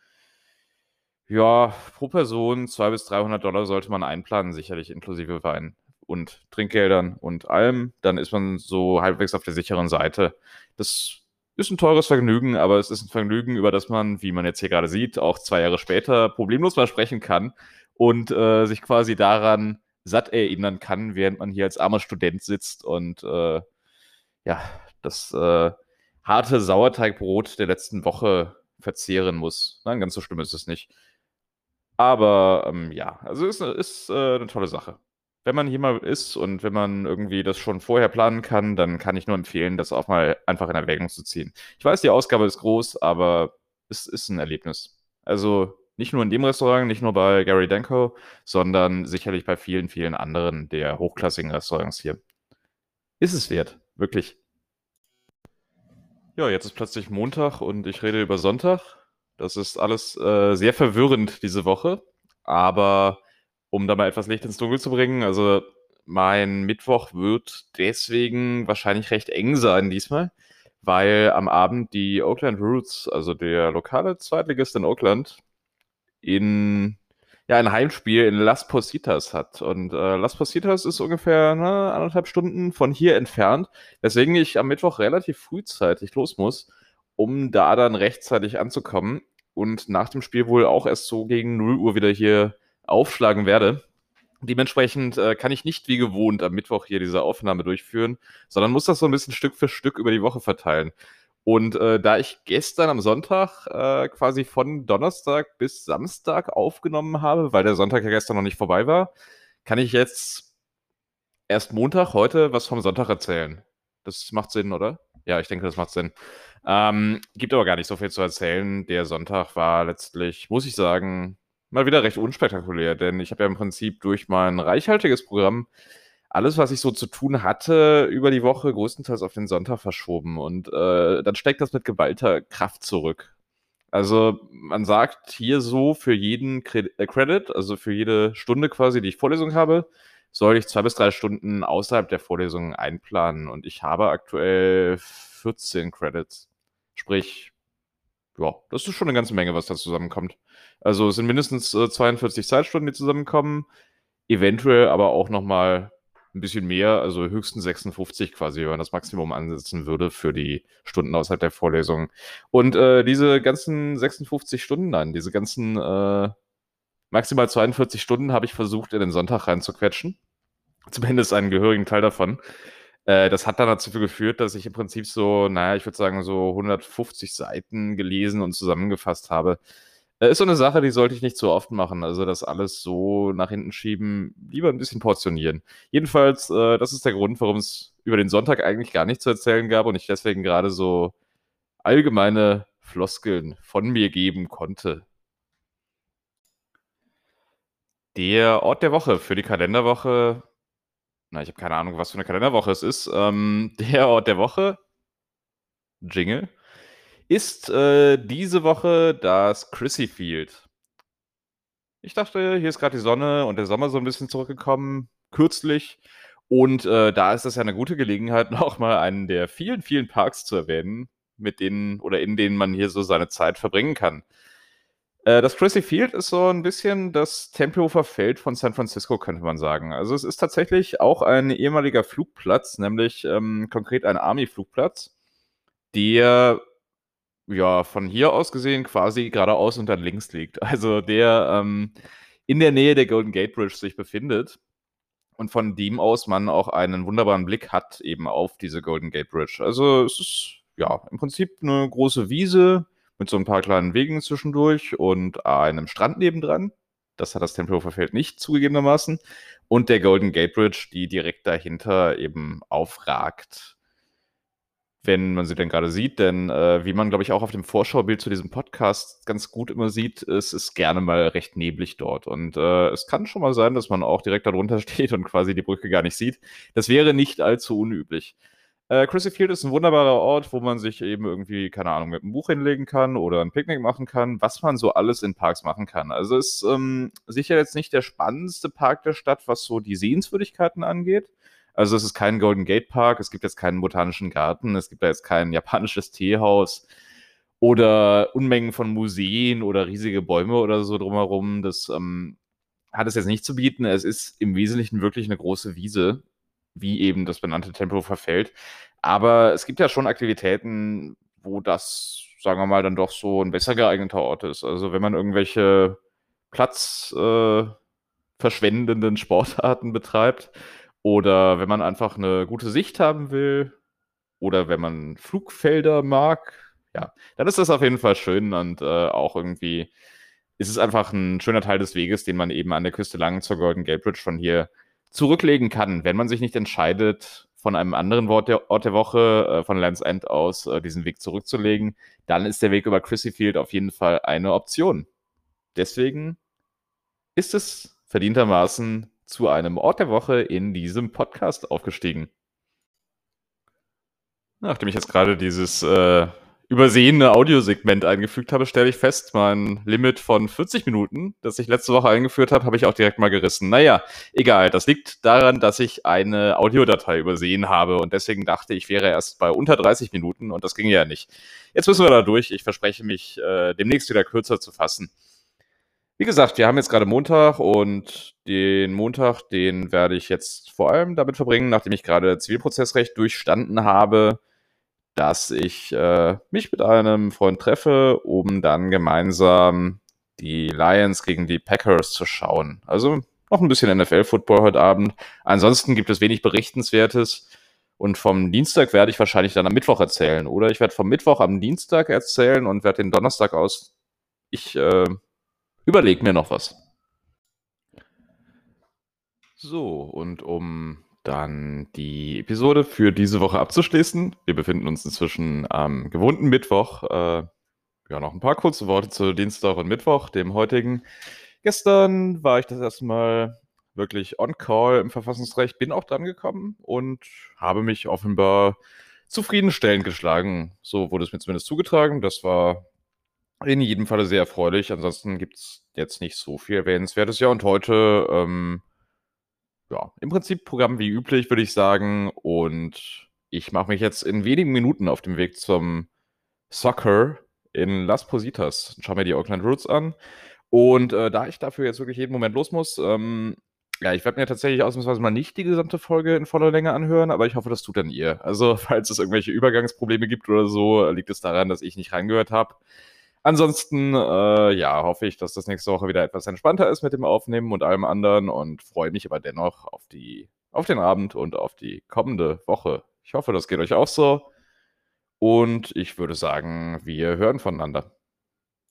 ja, pro Person 200 bis 300 Dollar sollte man einplanen, sicherlich inklusive Wein und Trinkgeldern und allem. Dann ist man so halbwegs auf der sicheren Seite. Das ist ein teures Vergnügen, aber es ist ein Vergnügen, über das man, wie man jetzt hier gerade sieht, auch zwei Jahre später problemlos mal sprechen kann und äh, sich quasi daran satt erinnern kann, während man hier als armer Student sitzt und äh, ja, das äh, harte Sauerteigbrot der letzten Woche verzehren muss. Nein, ganz so schlimm ist es nicht. Aber ähm, ja, also ist, ist äh, eine tolle Sache wenn man hier mal ist und wenn man irgendwie das schon vorher planen kann, dann kann ich nur empfehlen, das auch mal einfach in Erwägung zu ziehen. Ich weiß, die Ausgabe ist groß, aber es ist ein Erlebnis. Also nicht nur in dem Restaurant, nicht nur bei Gary Denko, sondern sicherlich bei vielen, vielen anderen der hochklassigen Restaurants hier. Ist es wert, wirklich. Ja, jetzt ist plötzlich Montag und ich rede über Sonntag. Das ist alles äh, sehr verwirrend diese Woche, aber um da mal etwas Licht ins Dunkel zu bringen. Also mein Mittwoch wird deswegen wahrscheinlich recht eng sein diesmal, weil am Abend die Oakland Roots, also der lokale Zweitligist in Oakland, in ja, ein Heimspiel in Las Positas hat. Und äh, Las Positas ist ungefähr ne, anderthalb Stunden von hier entfernt, weswegen ich am Mittwoch relativ frühzeitig los muss, um da dann rechtzeitig anzukommen und nach dem Spiel wohl auch erst so gegen 0 Uhr wieder hier aufschlagen werde. Dementsprechend äh, kann ich nicht wie gewohnt am Mittwoch hier diese Aufnahme durchführen, sondern muss das so ein bisschen Stück für Stück über die Woche verteilen. Und äh, da ich gestern am Sonntag äh, quasi von Donnerstag bis Samstag aufgenommen habe, weil der Sonntag ja gestern noch nicht vorbei war, kann ich jetzt erst Montag heute was vom Sonntag erzählen. Das macht Sinn, oder? Ja, ich denke, das macht Sinn. Ähm, gibt aber gar nicht so viel zu erzählen. Der Sonntag war letztlich, muss ich sagen, mal wieder recht unspektakulär, denn ich habe ja im Prinzip durch mein reichhaltiges Programm alles, was ich so zu tun hatte, über die Woche größtenteils auf den Sonntag verschoben. Und äh, dann steckt das mit geballter Kraft zurück. Also man sagt hier so, für jeden äh, Credit, also für jede Stunde quasi, die ich Vorlesung habe, soll ich zwei bis drei Stunden außerhalb der Vorlesung einplanen. Und ich habe aktuell 14 Credits. Sprich, ja, das ist schon eine ganze Menge, was da zusammenkommt. Also es sind mindestens äh, 42 Zeitstunden, die zusammenkommen. Eventuell aber auch nochmal ein bisschen mehr, also höchstens 56 quasi, wenn man das Maximum ansetzen würde für die Stunden außerhalb der Vorlesung. Und äh, diese ganzen 56 Stunden, nein, diese ganzen äh, maximal 42 Stunden habe ich versucht, in den Sonntag reinzuquetschen. Zumindest einen gehörigen Teil davon. Äh, das hat dann dazu geführt, dass ich im Prinzip so, naja, ich würde sagen, so 150 Seiten gelesen und zusammengefasst habe. Ist so eine Sache, die sollte ich nicht zu oft machen. Also das alles so nach hinten schieben, lieber ein bisschen portionieren. Jedenfalls, äh, das ist der Grund, warum es über den Sonntag eigentlich gar nichts zu erzählen gab und ich deswegen gerade so allgemeine Floskeln von mir geben konnte. Der Ort der Woche für die Kalenderwoche na, ich habe keine Ahnung, was für eine Kalenderwoche es ist. Ähm, der Ort der Woche, Jingle, ist äh, diese Woche das Chrissy Field. Ich dachte, hier ist gerade die Sonne und der Sommer so ein bisschen zurückgekommen, kürzlich. Und äh, da ist das ja eine gute Gelegenheit, noch mal einen der vielen, vielen Parks zu erwähnen, mit denen oder in denen man hier so seine Zeit verbringen kann. Äh, das Crissy Field ist so ein bisschen das Tempelhofer Feld von San Francisco, könnte man sagen. Also es ist tatsächlich auch ein ehemaliger Flugplatz, nämlich ähm, konkret ein Army-Flugplatz, der ja von hier aus gesehen quasi geradeaus und dann links liegt. Also der ähm, in der Nähe der Golden Gate Bridge sich befindet und von dem aus man auch einen wunderbaren Blick hat eben auf diese Golden Gate Bridge. Also es ist ja im Prinzip eine große Wiese mit so ein paar kleinen Wegen zwischendurch und einem Strand nebendran. Das hat das Tempelhofer Feld nicht zugegebenermaßen. Und der Golden Gate Bridge, die direkt dahinter eben aufragt wenn man sie denn gerade sieht. Denn äh, wie man, glaube ich, auch auf dem Vorschaubild zu diesem Podcast ganz gut immer sieht, es ist gerne mal recht neblig dort. Und äh, es kann schon mal sein, dass man auch direkt darunter steht und quasi die Brücke gar nicht sieht. Das wäre nicht allzu unüblich. Äh, Chrissy Field ist ein wunderbarer Ort, wo man sich eben irgendwie, keine Ahnung, mit einem Buch hinlegen kann oder ein Picknick machen kann, was man so alles in Parks machen kann. Also ist ähm, sicher jetzt nicht der spannendste Park der Stadt, was so die Sehenswürdigkeiten angeht. Also es ist kein Golden Gate Park, es gibt jetzt keinen botanischen Garten, es gibt da jetzt kein japanisches Teehaus oder Unmengen von Museen oder riesige Bäume oder so drumherum. Das ähm, hat es jetzt nicht zu bieten. Es ist im Wesentlichen wirklich eine große Wiese, wie eben das benannte Tempo verfällt. Aber es gibt ja schon Aktivitäten, wo das, sagen wir mal, dann doch so ein besser geeigneter Ort ist. Also wenn man irgendwelche platzverschwendenden äh, Sportarten betreibt, oder wenn man einfach eine gute Sicht haben will oder wenn man Flugfelder mag, ja, dann ist das auf jeden Fall schön und äh, auch irgendwie ist es einfach ein schöner Teil des Weges, den man eben an der Küste lang zur Golden Gate Bridge von hier zurücklegen kann, wenn man sich nicht entscheidet, von einem anderen Ort der, Ort der Woche, äh, von Lands End aus, äh, diesen Weg zurückzulegen, dann ist der Weg über Chrissy Field auf jeden Fall eine Option. Deswegen ist es verdientermaßen zu einem Ort der Woche in diesem Podcast aufgestiegen. Nachdem ich jetzt gerade dieses äh, übersehene Audiosegment eingefügt habe, stelle ich fest, mein Limit von 40 Minuten, das ich letzte Woche eingeführt habe, habe ich auch direkt mal gerissen. Naja, egal. Das liegt daran, dass ich eine Audiodatei übersehen habe und deswegen dachte ich, wäre erst bei unter 30 Minuten und das ging ja nicht. Jetzt müssen wir da durch. Ich verspreche mich, äh, demnächst wieder kürzer zu fassen. Wie gesagt, wir haben jetzt gerade Montag und den Montag, den werde ich jetzt vor allem damit verbringen, nachdem ich gerade Zivilprozessrecht durchstanden habe, dass ich äh, mich mit einem Freund treffe, um dann gemeinsam die Lions gegen die Packers zu schauen. Also noch ein bisschen NFL-Football heute Abend. Ansonsten gibt es wenig Berichtenswertes. Und vom Dienstag werde ich wahrscheinlich dann am Mittwoch erzählen. Oder ich werde vom Mittwoch am Dienstag erzählen und werde den Donnerstag aus. Ich äh, Überleg mir noch was. So, und um dann die Episode für diese Woche abzuschließen, wir befinden uns inzwischen am gewohnten Mittwoch. Äh, ja, noch ein paar kurze Worte zu Dienstag und Mittwoch, dem heutigen. Gestern war ich das erste Mal wirklich on call im Verfassungsrecht, bin auch dran gekommen und habe mich offenbar zufriedenstellend geschlagen. So wurde es mir zumindest zugetragen. Das war in jedem Falle sehr erfreulich. Ansonsten gibt es jetzt nicht so viel Erwähnenswertes. Ja, und heute, ähm, ja, im Prinzip Programm wie üblich, würde ich sagen. Und ich mache mich jetzt in wenigen Minuten auf dem Weg zum Soccer in Las Positas. Schau mir die Oakland Roots an. Und äh, da ich dafür jetzt wirklich jeden Moment los muss, ähm, ja, ich werde mir tatsächlich ausnahmsweise mal nicht die gesamte Folge in voller Länge anhören, aber ich hoffe, das tut dann ihr. Also, falls es irgendwelche Übergangsprobleme gibt oder so, liegt es daran, dass ich nicht reingehört habe. Ansonsten, äh, ja, hoffe ich, dass das nächste Woche wieder etwas entspannter ist mit dem Aufnehmen und allem anderen und freue mich aber dennoch auf die, auf den Abend und auf die kommende Woche. Ich hoffe, das geht euch auch so. Und ich würde sagen, wir hören voneinander.